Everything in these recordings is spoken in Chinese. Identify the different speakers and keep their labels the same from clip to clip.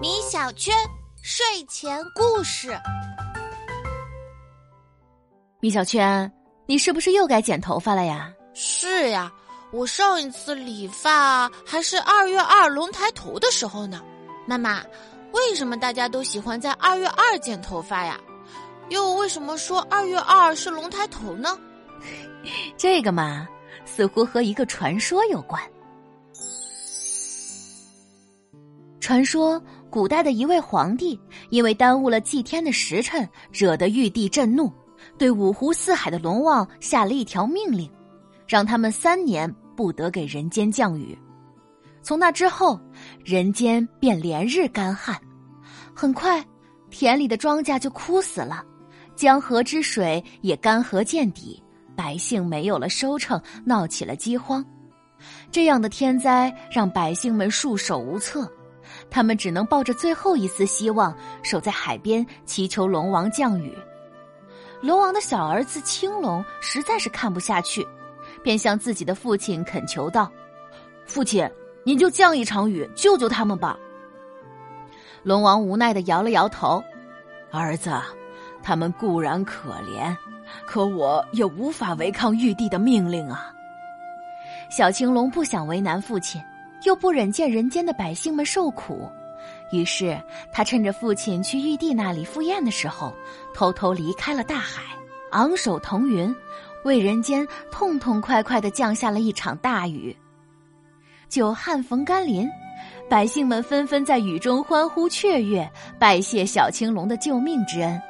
Speaker 1: 米小圈睡前故事。
Speaker 2: 米小圈，你是不是又该剪头发了呀？
Speaker 1: 是呀，我上一次理发还是二月二龙抬头的时候呢。妈妈，为什么大家都喜欢在二月二剪头发呀？又为什么说二月二是龙抬头呢？
Speaker 2: 这个嘛，似乎和一个传说有关。传说古代的一位皇帝因为耽误了祭天的时辰，惹得玉帝震怒，对五湖四海的龙王下了一条命令，让他们三年不得给人间降雨。从那之后，人间便连日干旱，很快田里的庄稼就枯死了，江河之水也干涸见底，百姓没有了收成，闹起了饥荒。这样的天灾让百姓们束手无策。他们只能抱着最后一丝希望，守在海边祈求龙王降雨。龙王的小儿子青龙实在是看不下去，便向自己的父亲恳求道：“父亲，您就降一场雨，救救他们吧。”龙王无奈的摇了摇头：“
Speaker 3: 儿子，他们固然可怜，可我也无法违抗玉帝的命令啊。”
Speaker 2: 小青龙不想为难父亲。又不忍见人间的百姓们受苦，于是他趁着父亲去玉帝那里赴宴的时候，偷偷离开了大海，昂首腾云，为人间痛痛快快的降下了一场大雨。久旱逢甘霖，百姓们纷纷在雨中欢呼雀跃，拜谢小青龙的救命之恩。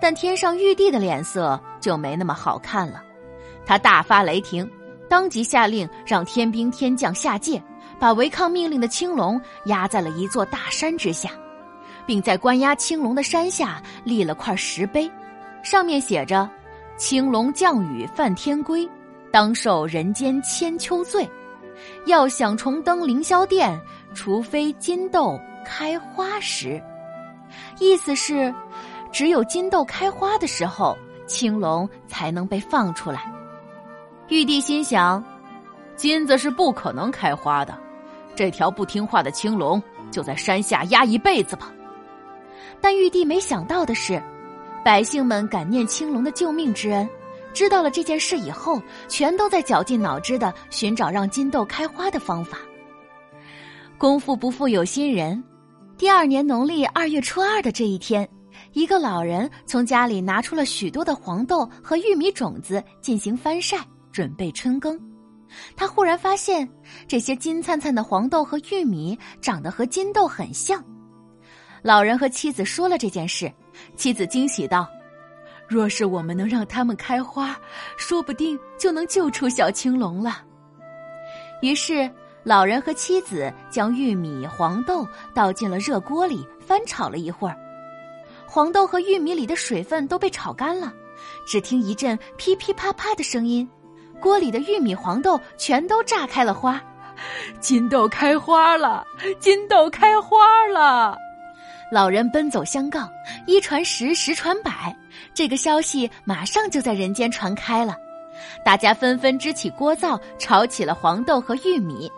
Speaker 2: 但天上玉帝的脸色就没那么好看了，他大发雷霆，当即下令让天兵天将下界。把违抗命令的青龙压在了一座大山之下，并在关押青龙的山下立了块石碑，上面写着：“青龙降雨犯天规，当受人间千秋罪。要想重登凌霄殿，除非金豆开花时。”意思是，只有金豆开花的时候，青龙才能被放出来。玉帝心想：金子是不可能开花的。这条不听话的青龙就在山下压一辈子吧。但玉帝没想到的是，百姓们感念青龙的救命之恩，知道了这件事以后，全都在绞尽脑汁的寻找让金豆开花的方法。功夫不负有心人，第二年农历二月初二的这一天，一个老人从家里拿出了许多的黄豆和玉米种子进行翻晒，准备春耕。他忽然发现，这些金灿灿的黄豆和玉米长得和金豆很像。老人和妻子说了这件事，妻子惊喜道：“
Speaker 3: 若是我们能让它们开花，说不定就能救出小青龙了。”
Speaker 2: 于是，老人和妻子将玉米、黄豆倒进了热锅里，翻炒了一会儿。黄豆和玉米里的水分都被炒干了，只听一阵噼噼啪啪的声音。锅里的玉米、黄豆全都炸开了花，
Speaker 3: 金豆开花了！金豆开花了！
Speaker 2: 老人奔走相告，一传十，十传百，这个消息马上就在人间传开了。大家纷纷支起锅灶，炒起了黄豆和玉米。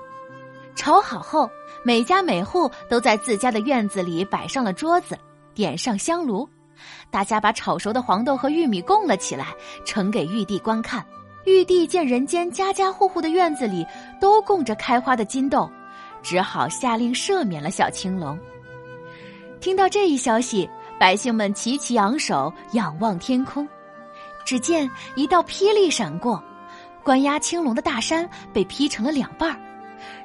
Speaker 2: 炒好后，每家每户都在自家的院子里摆上了桌子，点上香炉，大家把炒熟的黄豆和玉米供了起来，呈给玉帝观看。玉帝见人间家家户户的院子里都供着开花的金豆，只好下令赦免了小青龙。听到这一消息，百姓们齐齐昂首，仰望天空。只见一道霹雳闪过，关押青龙的大山被劈成了两半儿，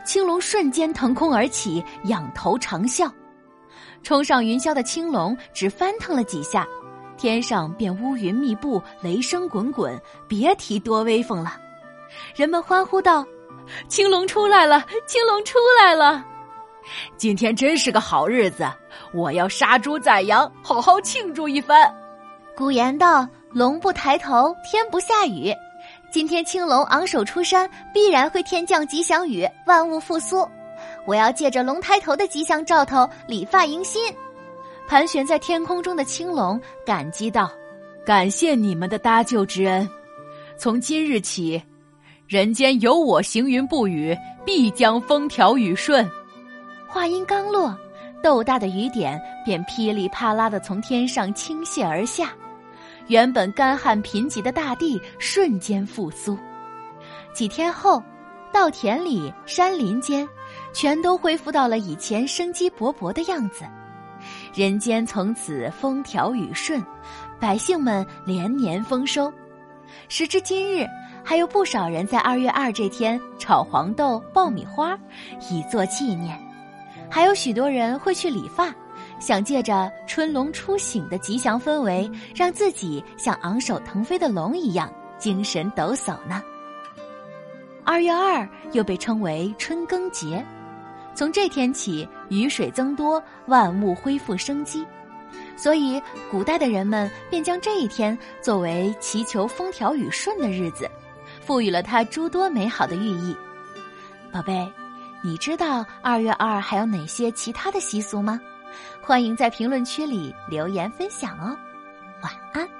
Speaker 2: 青龙瞬间腾空而起，仰头长啸。冲上云霄的青龙只翻腾了几下。天上便乌云密布，雷声滚滚，别提多威风了。人们欢呼道：“青龙出来了！青龙出来了！
Speaker 3: 今天真是个好日子，我要杀猪宰羊，好好庆祝一番。”
Speaker 1: 古言道：“龙不抬头，天不下雨。”今天青龙昂首出山，必然会天降吉祥雨，万物复苏。我要借着龙抬头的吉祥兆头，理发迎新。
Speaker 2: 盘旋在天空中的青龙感激道：“
Speaker 3: 感谢你们的搭救之恩，从今日起，人间有我行云布雨，必将风调雨顺。”
Speaker 2: 话音刚落，豆大的雨点便噼里啪啦的从天上倾泻而下，原本干旱贫瘠的大地瞬间复苏。几天后，稻田里、山林间，全都恢复到了以前生机勃勃的样子，人间从此风调雨顺，百姓们连年丰收。时至今日，还有不少人在二月二这天炒黄豆、爆米花，以作纪念。还有许多人会去理发，想借着春龙初醒的吉祥氛围，让自己像昂首腾飞的龙一样精神抖擞呢。二月二又被称为春耕节，从这天起，雨水增多，万物恢复生机。所以，古代的人们便将这一天作为祈求风调雨顺的日子，赋予了它诸多美好的寓意。宝贝，你知道二月二还有哪些其他的习俗吗？欢迎在评论区里留言分享哦。晚安。